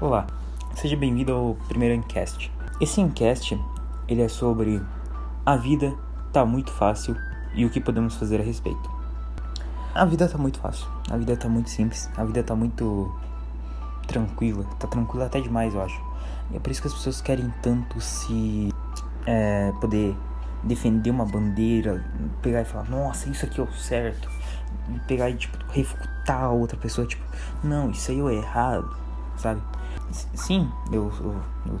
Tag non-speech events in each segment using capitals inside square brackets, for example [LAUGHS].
Olá, seja bem-vindo ao primeiro Encast. Esse Encast, ele é sobre a vida tá muito fácil e o que podemos fazer a respeito. A vida tá muito fácil, a vida tá muito simples, a vida tá muito tranquila, tá tranquila até demais, eu acho. E é por isso que as pessoas querem tanto se é, poder defender uma bandeira, pegar e falar, nossa, isso aqui é o certo, pegar e tipo refutar a outra pessoa, tipo, não, isso aí é errado, sabe? Sim, eu, eu, eu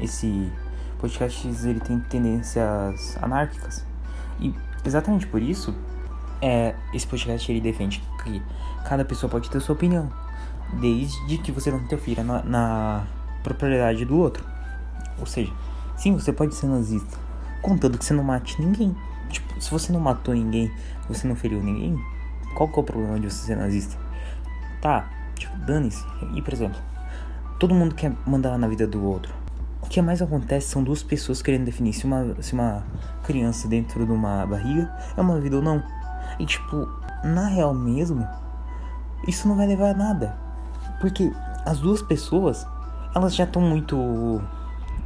esse podcast ele tem tendências anárquicas e exatamente por isso é esse podcast ele defende que cada pessoa pode ter sua opinião, desde que você não interfira na, na propriedade do outro. Ou seja, sim, você pode ser nazista, contanto que você não mate ninguém. Tipo, se você não matou ninguém, você não feriu ninguém, qual que é o problema de você ser nazista? Tá, tipo, dane-se. E, por exemplo, todo mundo quer mandar na vida do outro. O que mais acontece são duas pessoas querendo definir se uma, se uma criança dentro de uma barriga é uma vida ou não. E, tipo, na real mesmo, isso não vai levar a nada. Porque as duas pessoas, elas já estão muito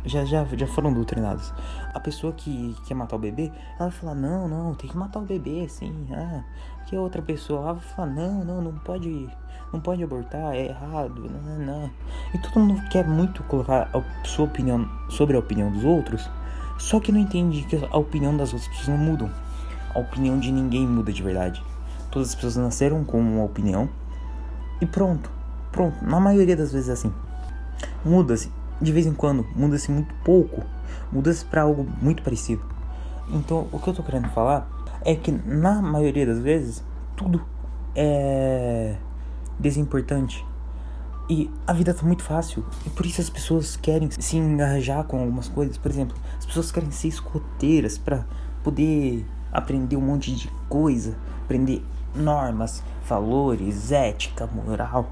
já, já, já foram doutrinados. A pessoa que quer matar o bebê, ela vai falar, não, não, tem que matar o bebê, sim. Ah, que outra pessoa ela vai falar, não, não, não pode, não pode abortar, é errado, não, não. E todo mundo quer muito colocar a sua opinião sobre a opinião dos outros, só que não entende que a opinião das outras pessoas não mudam. A opinião de ninguém muda de verdade. Todas as pessoas nasceram com uma opinião e pronto. Pronto, na maioria das vezes é assim. Muda-se de vez em quando, muda-se muito pouco, muda-se para algo muito parecido. Então, o que eu tô querendo falar é que na maioria das vezes tudo é desimportante. E a vida tá muito fácil. E por isso as pessoas querem se engajar com algumas coisas. Por exemplo, as pessoas querem ser escoteiras para poder aprender um monte de coisa, aprender normas, valores, ética, moral.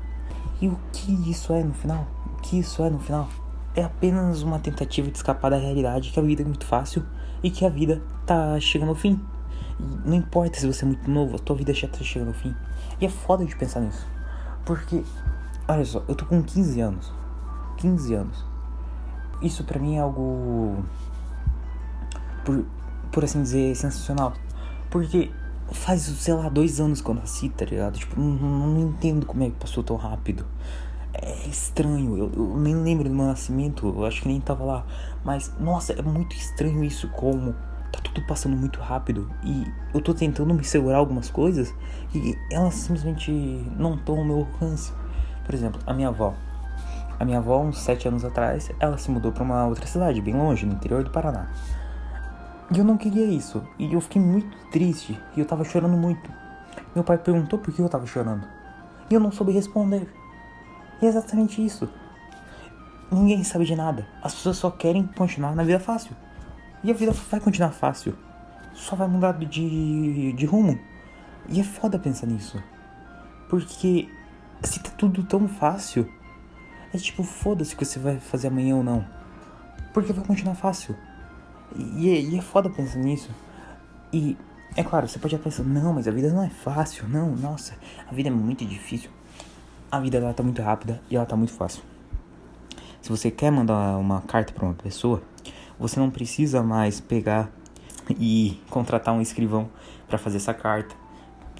E o que isso é no final? O que isso é no final? É apenas uma tentativa de escapar da realidade que a vida é muito fácil e que a vida tá chegando ao fim. E não importa se você é muito novo, a tua vida já tá chegando ao fim. E é foda de pensar nisso. Porque, olha só, eu tô com 15 anos. 15 anos. Isso pra mim é algo. Por, por assim dizer, sensacional. Porque faz, sei lá, dois anos que eu nasci, tá ligado? Tipo, não, não entendo como é que passou tão rápido é estranho. Eu, eu, nem lembro do meu nascimento, eu acho que nem tava lá. Mas, nossa, é muito estranho isso, como tá tudo passando muito rápido. E eu tô tentando me segurar algumas coisas e elas simplesmente não estão ao meu alcance. Por exemplo, a minha avó. A minha avó, uns sete anos atrás, ela se mudou para uma outra cidade, bem longe, no interior do Paraná. E eu não queria isso. E eu fiquei muito triste. E eu tava chorando muito. Meu pai perguntou por que eu tava chorando. E eu não soube responder. E é exatamente isso. Ninguém sabe de nada. As pessoas só querem continuar na vida fácil. E a vida vai continuar fácil. Só vai mudar de, de rumo. E é foda pensar nisso. Porque se tá tudo tão fácil, é tipo, foda-se o que você vai fazer amanhã ou não. Porque vai continuar fácil. E, é, e é foda pensar nisso. E é claro, você pode pensar, não, mas a vida não é fácil. Não, nossa, a vida é muito difícil a vida dela tá muito rápida e ela tá muito fácil. Se você quer mandar uma carta para uma pessoa, você não precisa mais pegar e contratar um escrivão para fazer essa carta.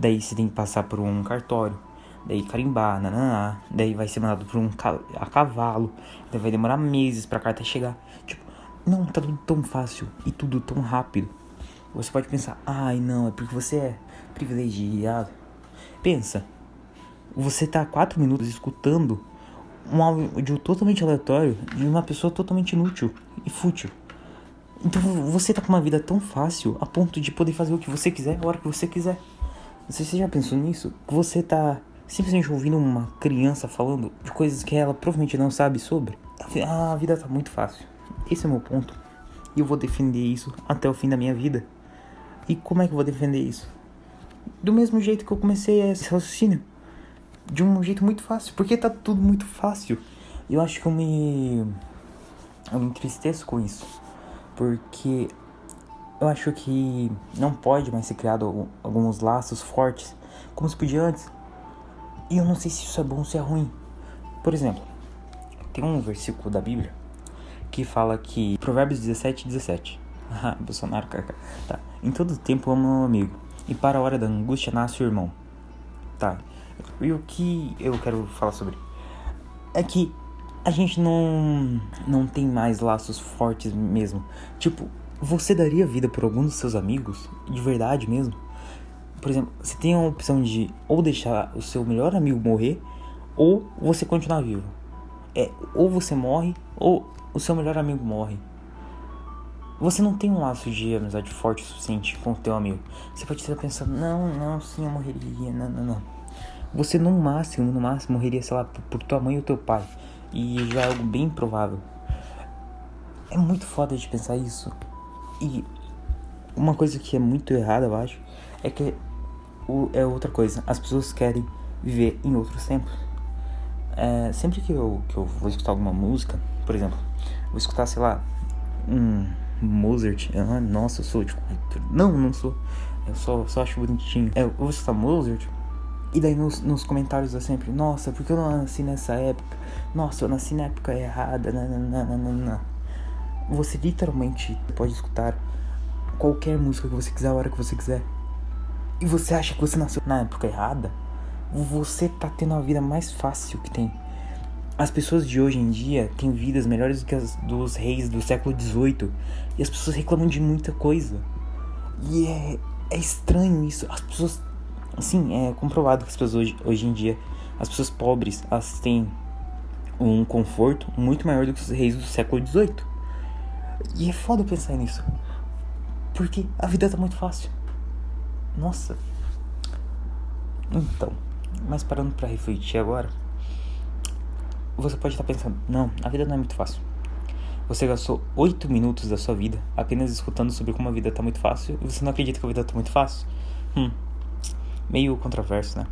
Daí você tem que passar por um cartório, daí carimbar, nananá, daí vai ser mandado por um ca a cavalo, daí vai demorar meses para a carta chegar. Tipo, não, tá tudo tão fácil e tudo tão rápido. Você pode pensar, ai não, é porque você é privilegiado. Pensa, você tá quatro minutos escutando um áudio totalmente aleatório de uma pessoa totalmente inútil e fútil. Então você tá com uma vida tão fácil a ponto de poder fazer o que você quiser a hora que você quiser. Você já pensou nisso? Você tá simplesmente ouvindo uma criança falando de coisas que ela provavelmente não sabe sobre? A vida tá muito fácil. Esse é o meu ponto. E eu vou defender isso até o fim da minha vida. E como é que eu vou defender isso? Do mesmo jeito que eu comecei esse raciocínio de um jeito muito fácil, porque tá tudo muito fácil. Eu acho que eu me eu me entristeço com isso, porque eu acho que não pode mais ser criado alguns laços fortes como se podia antes. E eu não sei se isso é bom ou se é ruim. Por exemplo, tem um versículo da Bíblia que fala que. Provérbios 17, 17. [LAUGHS] Ah, Bolsonaro, cara. Tá. Em todo tempo ama um amigo. E para a hora da angústia nasce o irmão. Tá. E o que eu quero falar sobre? É que a gente não. Não tem mais laços fortes mesmo. Tipo, você daria vida por algum dos seus amigos? De verdade mesmo? Por exemplo, você tem a opção de ou deixar o seu melhor amigo morrer ou você continuar vivo. É, ou você morre ou o seu melhor amigo morre. Você não tem um laço de amizade forte o suficiente com o teu amigo. Você pode estar pensando, não, não, sim, eu morreria, não, não, não. Você no máximo, no máximo, morreria, sei lá, por, tua mãe ou teu pai. E já é algo bem provável. É muito foda de pensar isso. E uma coisa que é muito errada, eu acho, é que é outra coisa. As pessoas querem viver em outros tempos. É, sempre que eu, que eu vou escutar alguma música, por exemplo, vou escutar, sei lá, um Mozart. Ah, nossa, eu sou de Não, não sou. Eu só, só acho bonitinho. É, eu vou escutar Mozart. E daí nos, nos comentários é sempre, nossa, porque eu não nasci nessa época? Nossa, eu nasci na época errada. Nananana. Você literalmente pode escutar qualquer música que você quiser, a hora que você quiser. E você acha que você nasceu na época errada? Você tá tendo a vida mais fácil que tem. As pessoas de hoje em dia têm vidas melhores do que as dos reis do século XVIII. E as pessoas reclamam de muita coisa. E é, é estranho isso. As pessoas. Assim, é comprovado que as pessoas hoje, hoje em dia, as pessoas pobres, elas têm um conforto muito maior do que os reis do século XVIII. E é foda pensar nisso. Porque a vida tá muito fácil. Nossa. Então, mas parando para refletir agora, você pode estar pensando: não, a vida não é muito fácil. Você gastou 8 minutos da sua vida apenas escutando sobre como a vida tá muito fácil e você não acredita que a vida tá muito fácil? Hum, meio controverso, né?